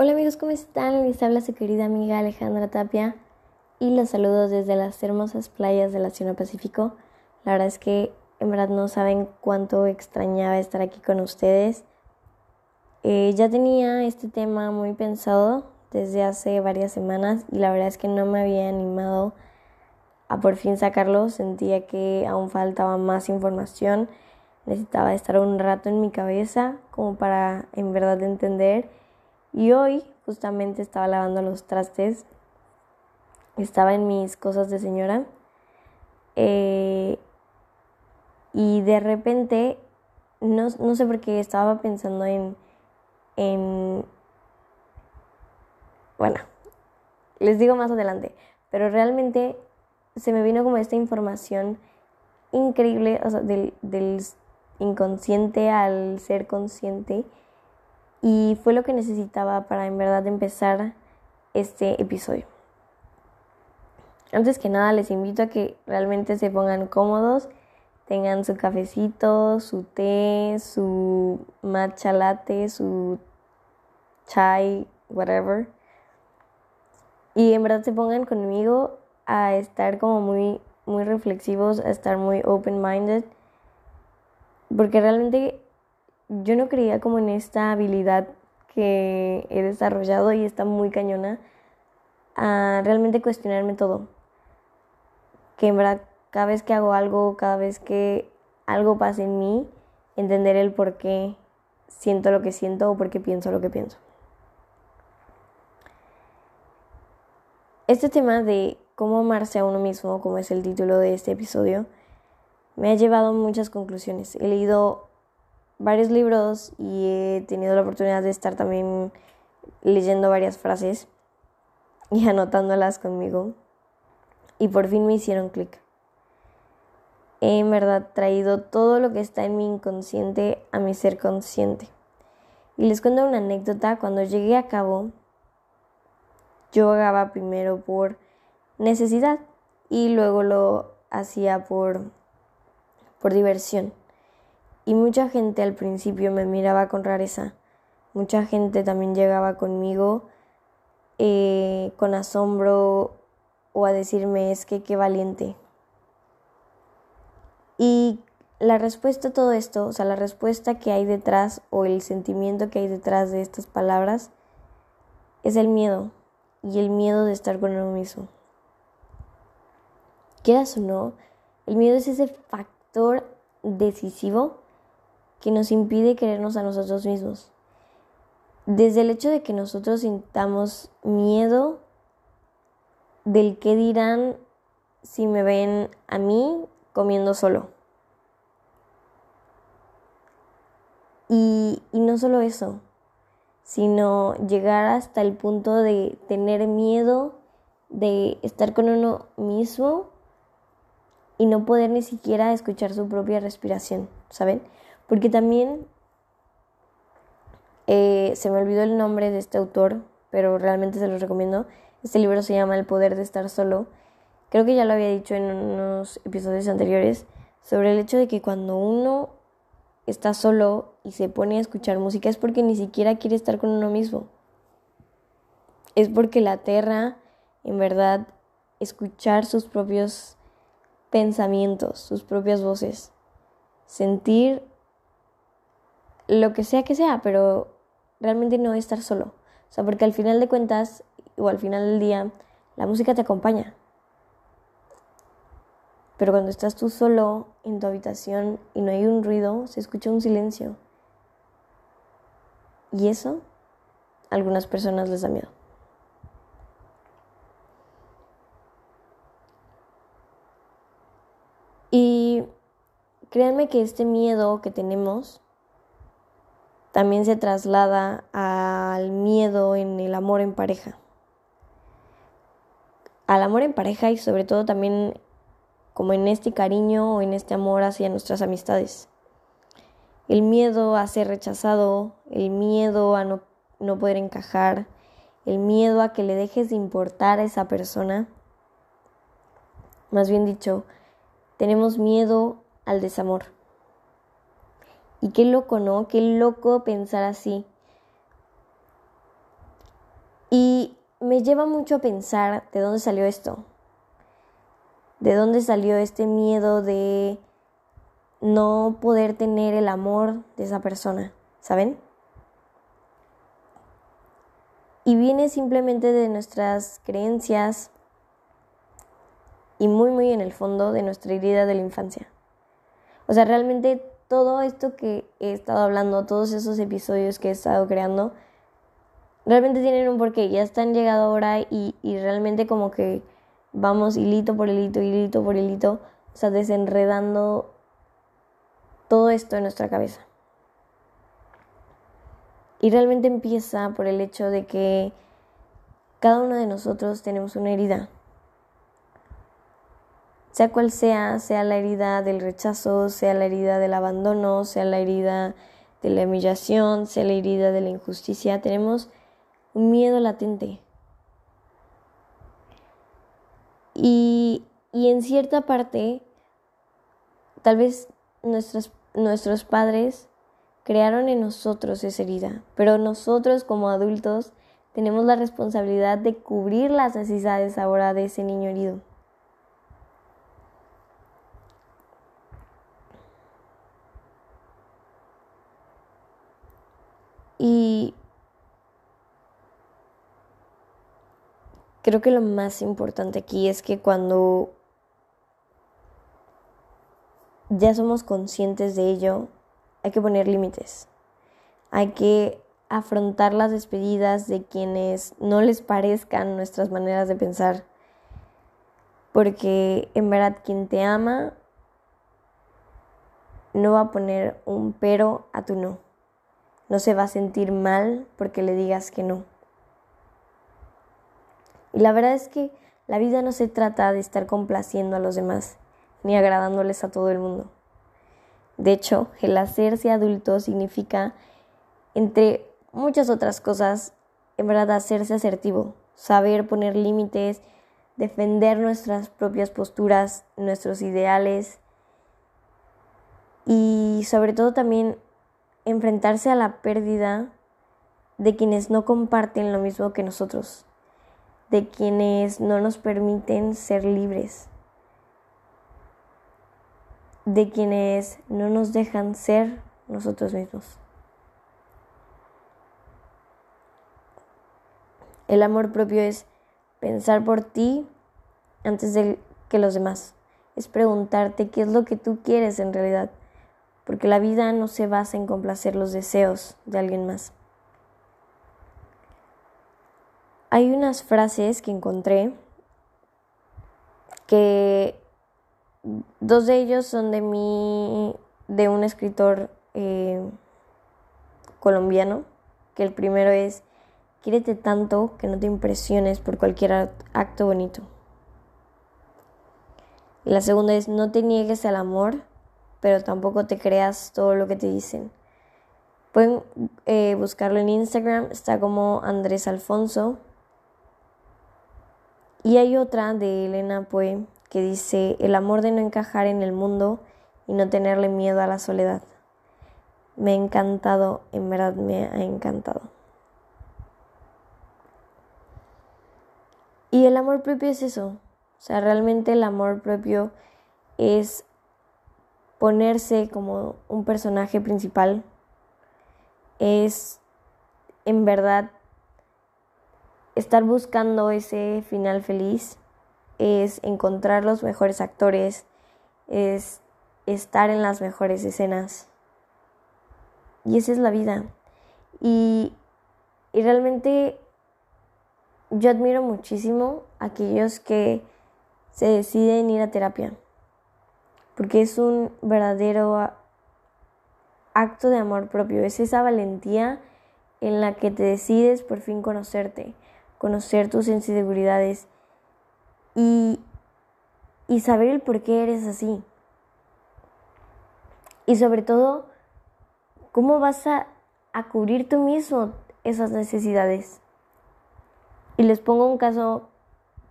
Hola amigos, ¿cómo están? Les habla su querida amiga Alejandra Tapia y los saludo desde las hermosas playas del Océano Pacífico. La verdad es que en verdad no saben cuánto extrañaba estar aquí con ustedes. Eh, ya tenía este tema muy pensado desde hace varias semanas y la verdad es que no me había animado a por fin sacarlo. Sentía que aún faltaba más información. Necesitaba estar un rato en mi cabeza como para en verdad entender y hoy justamente estaba lavando los trastes, estaba en mis cosas de señora. Eh, y de repente, no, no, sé por qué estaba pensando en, en, bueno, les digo más adelante, pero realmente se me vino como esta información increíble, o sea, del, del inconsciente al ser consciente y fue lo que necesitaba para en verdad empezar este episodio. Antes que nada les invito a que realmente se pongan cómodos, tengan su cafecito, su té, su matcha latte, su chai, whatever. Y en verdad se pongan conmigo a estar como muy muy reflexivos, a estar muy open minded, porque realmente yo no creía como en esta habilidad que he desarrollado y está muy cañona a realmente cuestionarme todo. Que en verdad cada vez que hago algo, cada vez que algo pasa en mí, entender el por qué siento lo que siento o por qué pienso lo que pienso. Este tema de cómo amarse a uno mismo, como es el título de este episodio, me ha llevado a muchas conclusiones. He leído varios libros y he tenido la oportunidad de estar también leyendo varias frases y anotándolas conmigo. Y por fin me hicieron clic. He en verdad traído todo lo que está en mi inconsciente a mi ser consciente. Y les cuento una anécdota. Cuando llegué a cabo, yo hagaba primero por necesidad y luego lo hacía por, por diversión. Y mucha gente al principio me miraba con rareza. Mucha gente también llegaba conmigo eh, con asombro o a decirme es que qué valiente. Y la respuesta a todo esto, o sea, la respuesta que hay detrás o el sentimiento que hay detrás de estas palabras es el miedo y el miedo de estar con uno mismo. Quieras o no, el miedo es ese factor decisivo que nos impide querernos a nosotros mismos. Desde el hecho de que nosotros sintamos miedo del que dirán si me ven a mí comiendo solo. Y, y, no solo eso, sino llegar hasta el punto de tener miedo de estar con uno mismo y no poder ni siquiera escuchar su propia respiración, ¿saben? Porque también eh, se me olvidó el nombre de este autor, pero realmente se los recomiendo. Este libro se llama El poder de estar solo. Creo que ya lo había dicho en unos episodios anteriores sobre el hecho de que cuando uno está solo y se pone a escuchar música es porque ni siquiera quiere estar con uno mismo. Es porque la aterra, en verdad, escuchar sus propios pensamientos, sus propias voces. Sentir lo que sea que sea, pero realmente no estar solo. O sea, porque al final de cuentas, o al final del día, la música te acompaña. Pero cuando estás tú solo en tu habitación y no hay un ruido, se escucha un silencio. Y eso a algunas personas les da miedo. Y créanme que este miedo que tenemos también se traslada al miedo en el amor en pareja. Al amor en pareja y sobre todo también como en este cariño o en este amor hacia nuestras amistades. El miedo a ser rechazado, el miedo a no, no poder encajar, el miedo a que le dejes de importar a esa persona. Más bien dicho, tenemos miedo al desamor. Y qué loco, ¿no? Qué loco pensar así. Y me lleva mucho a pensar de dónde salió esto. De dónde salió este miedo de no poder tener el amor de esa persona, ¿saben? Y viene simplemente de nuestras creencias y muy, muy en el fondo de nuestra herida de la infancia. O sea, realmente todo esto que he estado hablando, todos esos episodios que he estado creando, realmente tienen un porqué. Ya están llegado ahora y, y realmente como que vamos hilito por hilito, hilito por hilito, o sea, desenredando todo esto en nuestra cabeza. Y realmente empieza por el hecho de que cada uno de nosotros tenemos una herida. Sea cual sea, sea la herida del rechazo, sea la herida del abandono, sea la herida de la humillación, sea la herida de la injusticia, tenemos un miedo latente. Y, y en cierta parte, tal vez nuestros, nuestros padres crearon en nosotros esa herida, pero nosotros como adultos tenemos la responsabilidad de cubrir las necesidades ahora de ese niño herido. Y creo que lo más importante aquí es que cuando ya somos conscientes de ello, hay que poner límites. Hay que afrontar las despedidas de quienes no les parezcan nuestras maneras de pensar. Porque en verdad quien te ama no va a poner un pero a tu no. No se va a sentir mal porque le digas que no. Y la verdad es que la vida no se trata de estar complaciendo a los demás, ni agradándoles a todo el mundo. De hecho, el hacerse adulto significa, entre muchas otras cosas, en verdad hacerse asertivo, saber poner límites, defender nuestras propias posturas, nuestros ideales y sobre todo también enfrentarse a la pérdida de quienes no comparten lo mismo que nosotros, de quienes no nos permiten ser libres de quienes no nos dejan ser nosotros mismos. El amor propio es pensar por ti antes de que los demás. Es preguntarte qué es lo que tú quieres en realidad. Porque la vida no se basa en complacer los deseos de alguien más. Hay unas frases que encontré que Dos de ellos son de mi, de un escritor eh, colombiano, que el primero es, quiérete tanto que no te impresiones por cualquier acto bonito. Y la segunda es, no te niegues al amor, pero tampoco te creas todo lo que te dicen. Pueden eh, buscarlo en Instagram, está como Andrés Alfonso. Y hay otra de Elena Poe que dice el amor de no encajar en el mundo y no tenerle miedo a la soledad. Me ha encantado, en verdad me ha encantado. Y el amor propio es eso. O sea, realmente el amor propio es ponerse como un personaje principal. Es en verdad estar buscando ese final feliz es encontrar los mejores actores, es estar en las mejores escenas. Y esa es la vida. Y, y realmente yo admiro muchísimo a aquellos que se deciden ir a terapia, porque es un verdadero acto de amor propio, es esa valentía en la que te decides por fin conocerte, conocer tus inseguridades y, y saber el por qué eres así. Y sobre todo, cómo vas a, a cubrir tú mismo esas necesidades. Y les pongo un caso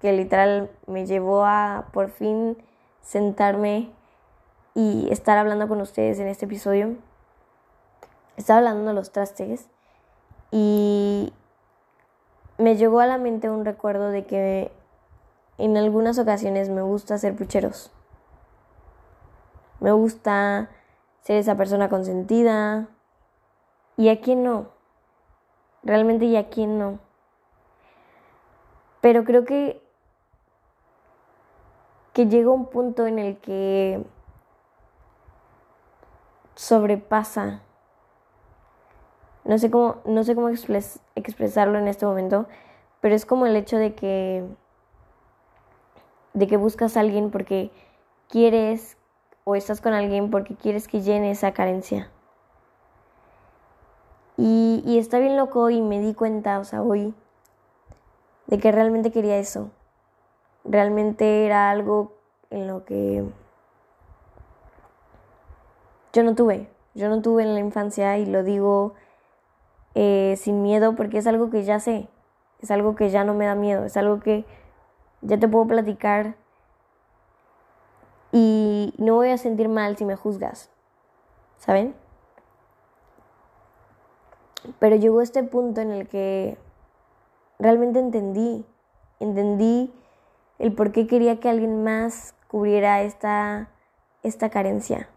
que literal me llevó a por fin sentarme y estar hablando con ustedes en este episodio. Estaba hablando de los trastes y me llegó a la mente un recuerdo de que en algunas ocasiones me gusta hacer pucheros. Me gusta ser esa persona consentida. ¿Y a quién no? Realmente y a quién no. Pero creo que que llega un punto en el que sobrepasa. No sé cómo, no sé cómo expresarlo en este momento, pero es como el hecho de que de que buscas a alguien porque quieres o estás con alguien porque quieres que llene esa carencia. Y, y está bien loco y me di cuenta, o sea, hoy, de que realmente quería eso. Realmente era algo en lo que yo no tuve. Yo no tuve en la infancia y lo digo eh, sin miedo porque es algo que ya sé. Es algo que ya no me da miedo. Es algo que ya te puedo platicar y no voy a sentir mal si me juzgas, ¿saben? Pero llegó este punto en el que realmente entendí, entendí el por qué quería que alguien más cubriera esta, esta carencia,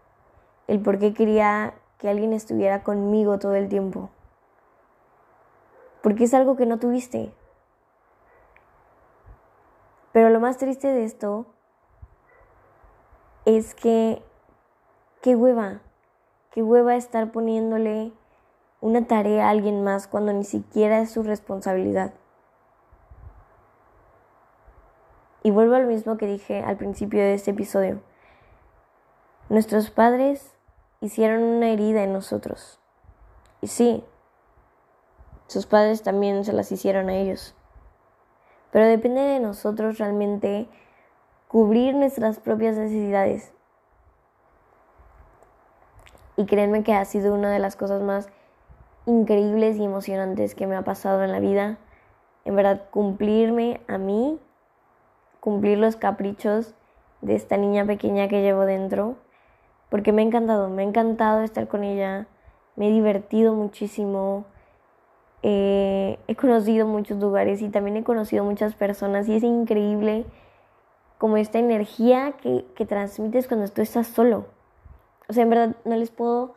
el por qué quería que alguien estuviera conmigo todo el tiempo. Porque es algo que no tuviste, pero lo más triste de esto es que, qué hueva, qué hueva estar poniéndole una tarea a alguien más cuando ni siquiera es su responsabilidad. Y vuelvo a lo mismo que dije al principio de este episodio. Nuestros padres hicieron una herida en nosotros. Y sí, sus padres también se las hicieron a ellos. Pero depende de nosotros realmente cubrir nuestras propias necesidades. Y créanme que ha sido una de las cosas más increíbles y emocionantes que me ha pasado en la vida. En verdad, cumplirme a mí, cumplir los caprichos de esta niña pequeña que llevo dentro. Porque me ha encantado, me ha encantado estar con ella, me he divertido muchísimo eh, he conocido muchos lugares y también he conocido muchas personas y es increíble como esta energía que, transmites cuando tú estás solo. O sea, en verdad no les puedo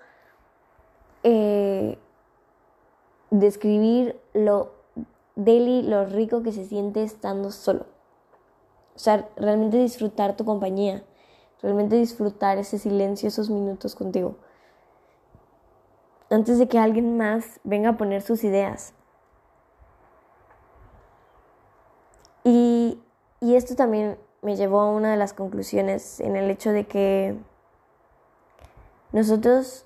eh, describir lo deli, lo rico que se siente estando solo. O sea, realmente disfrutar tu compañía, realmente disfrutar ese silencio, esos minutos contigo antes de que alguien más venga a poner sus ideas. Y, esto también me llevó a una de las conclusiones en el hecho de que nosotros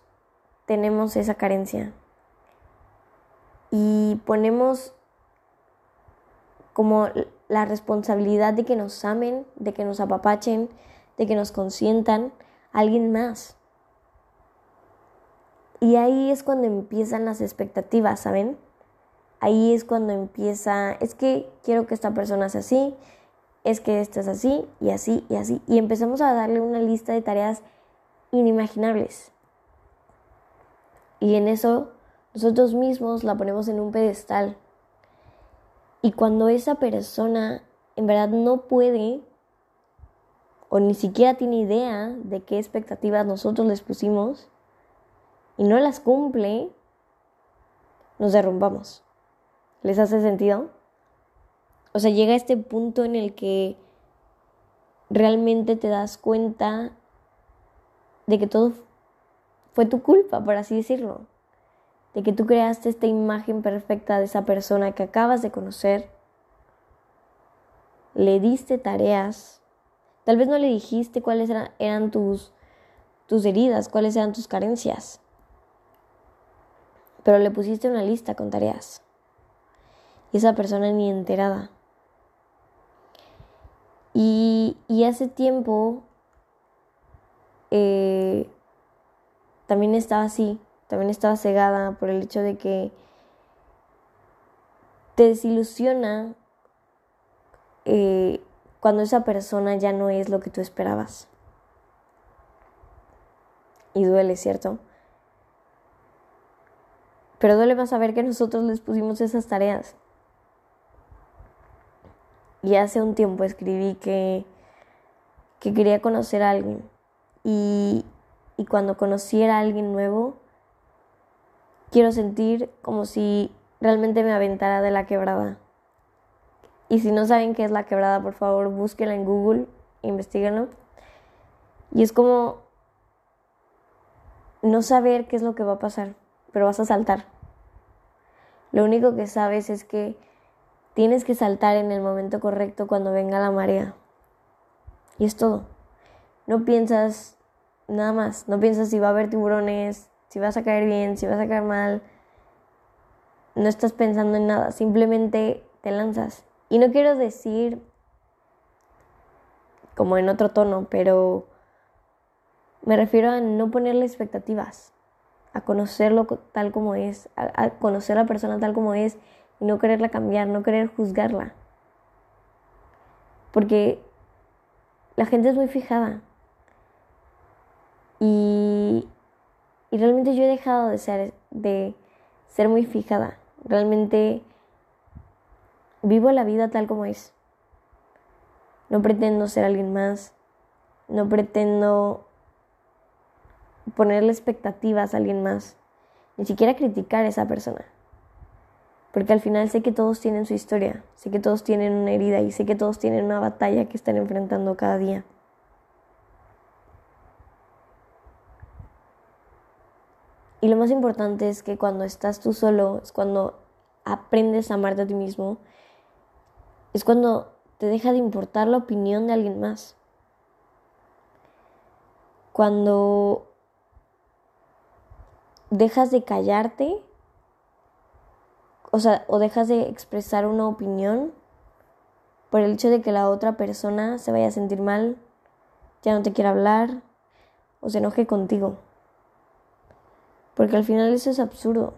tenemos esa carencia y ponemos como la responsabilidad de que nos amen, de que nos apapachen, de que nos consientan a alguien más. Y ahí es cuando empiezan las expectativas, ¿saben? Ahí es cuando empieza, es que quiero que esta persona sea así, es que esta es así y así y así. Y empezamos a darle una lista de tareas inimaginables. Y en eso nosotros mismos la ponemos en un pedestal. Y cuando esa persona en verdad no puede o ni siquiera tiene idea de qué expectativas nosotros les pusimos, y no las cumple, nos derrumbamos. ¿Les hace sentido? O sea, llega este punto en el que realmente te das cuenta de que todo fue tu culpa, por así decirlo. De que tú creaste esta imagen perfecta de esa persona que acabas de conocer. Le diste tareas. Tal vez no le dijiste cuáles eran, tus, tus heridas, cuáles eran tus carencias pero le pusiste una lista con tareas. Y esa persona ni enterada. Y, hace tiempo eh, también estaba así, también estaba cegada por el hecho de que te desilusiona eh, cuando esa persona ya no es lo que tú esperabas. Y duele, ¿cierto? Pero duele más saber que nosotros les pusimos esas tareas. Y hace un tiempo escribí que, que quería conocer a alguien. Y, y cuando conociera a alguien nuevo, quiero sentir como si realmente me aventara de la quebrada. Y si no saben qué es la quebrada, por favor, búsquenla en Google, investiguenlo. Y es como no saber qué es lo que va a pasar, pero vas a saltar. Lo único que sabes es que tienes que saltar en el momento correcto cuando venga la marea. Y es todo. No piensas nada más, no piensas si va a haber tiburones, si vas a caer bien, si vas a caer mal. No estás pensando en nada, simplemente te lanzas. Y no quiero decir como en otro tono, pero me refiero a no ponerle expectativas, a conocerlo tal como es, a, conocer a la persona tal como es y no quererla cambiar, no querer juzgarla. Porque la gente es muy fijada. Y, y realmente yo he dejado de ser, de ser muy fijada. Realmente vivo la vida tal como es. No pretendo ser alguien más. No pretendo ponerle expectativas a alguien más. Ni siquiera criticar a esa persona. Porque al final sé que todos tienen su historia. Sé que todos tienen una herida y sé que todos tienen una batalla que están enfrentando cada día. Y lo más importante es que cuando estás tú solo, es cuando aprendes a amarte a ti mismo, es cuando te deja de importar la opinión de alguien más. Cuando dejas de callarte, o sea, o dejas de expresar una opinión por el hecho de que la otra persona se vaya a sentir mal, ya no te quiera hablar o se enoje contigo. Porque al final eso es absurdo.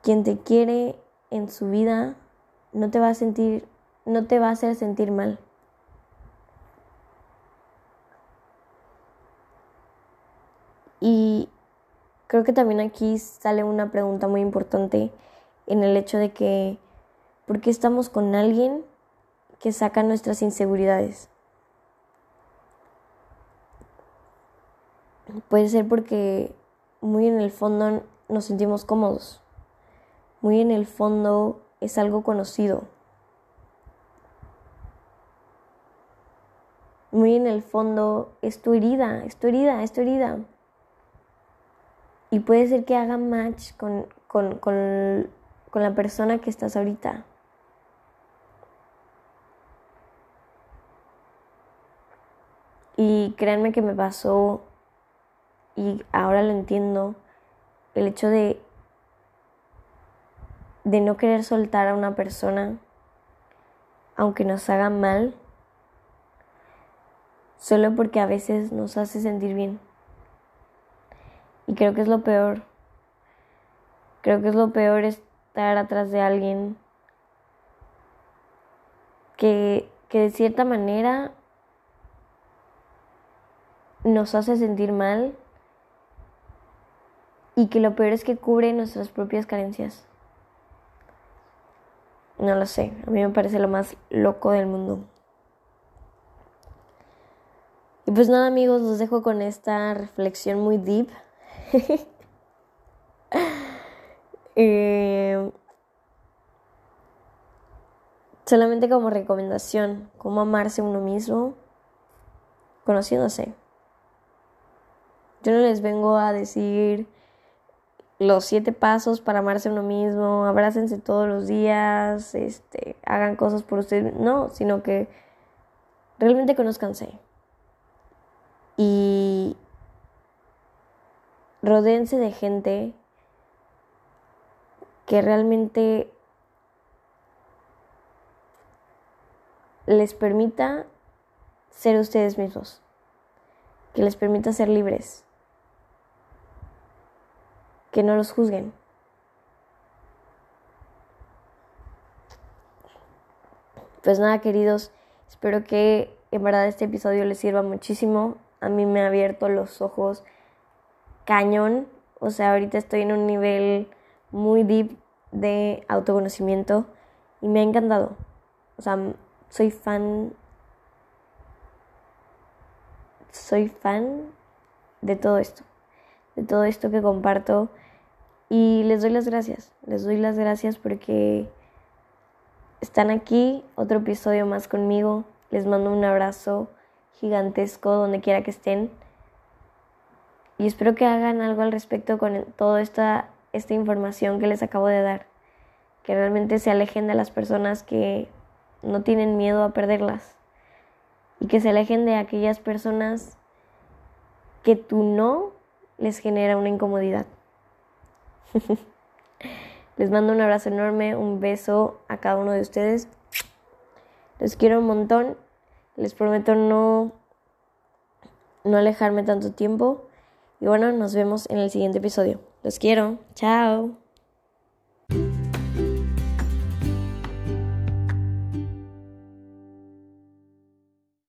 Quien te quiere en su vida no te va a sentir, no te va a hacer sentir mal. Y creo que también aquí sale una pregunta muy importante en el hecho de que, ¿por qué estamos con alguien que saca nuestras inseguridades? Puede ser porque muy en el fondo nos sentimos cómodos. Muy en el fondo es algo conocido. Muy en el fondo es tu herida, es tu herida, es tu herida. Y puede ser que haga match con, con, con, con la persona que estás ahorita. Y créanme que me pasó y ahora lo entiendo, el hecho de, de no querer soltar a una persona, aunque nos haga mal, solo porque a veces nos hace sentir bien. Y creo que es lo peor. Creo que es lo peor estar atrás de alguien que, que de cierta manera nos hace sentir mal y que lo peor es que cubre nuestras propias carencias. No lo sé, a mí me parece lo más loco del mundo. Y pues nada amigos, los dejo con esta reflexión muy deep. Eh, solamente como recomendación, cómo amarse uno mismo, conociéndose. Yo no les vengo a decir los siete pasos para amarse uno mismo, abrácense todos los días, este, hagan cosas por ustedes, no, sino que realmente conozcanse. Y rodeense de gente que realmente les permita ser ustedes mismos, que les permita ser libres que no los juzguen. Pues nada, queridos, espero que en verdad este episodio les sirva muchísimo. A mí me ha abierto los ojos cañón. O sea, ahorita estoy en un nivel muy deep de autoconocimiento y me ha encantado. O sea, soy fan soy fan de todo esto, de todo esto que comparto y les doy las gracias, les doy las gracias porque están aquí, otro episodio más conmigo, les mando un abrazo gigantesco donde quiera que estén y espero que hagan algo al respecto con toda esta, esta información que les acabo de dar, que realmente se alejen de las personas que no tienen miedo a perderlas y que se alejen de aquellas personas que tu no les genera una incomodidad. les mando un abrazo enorme, un beso a cada uno de ustedes. Les quiero un montón. Les prometo no no alejarme tanto tiempo. Y bueno, nos vemos en el siguiente episodio. Los quiero. Chao.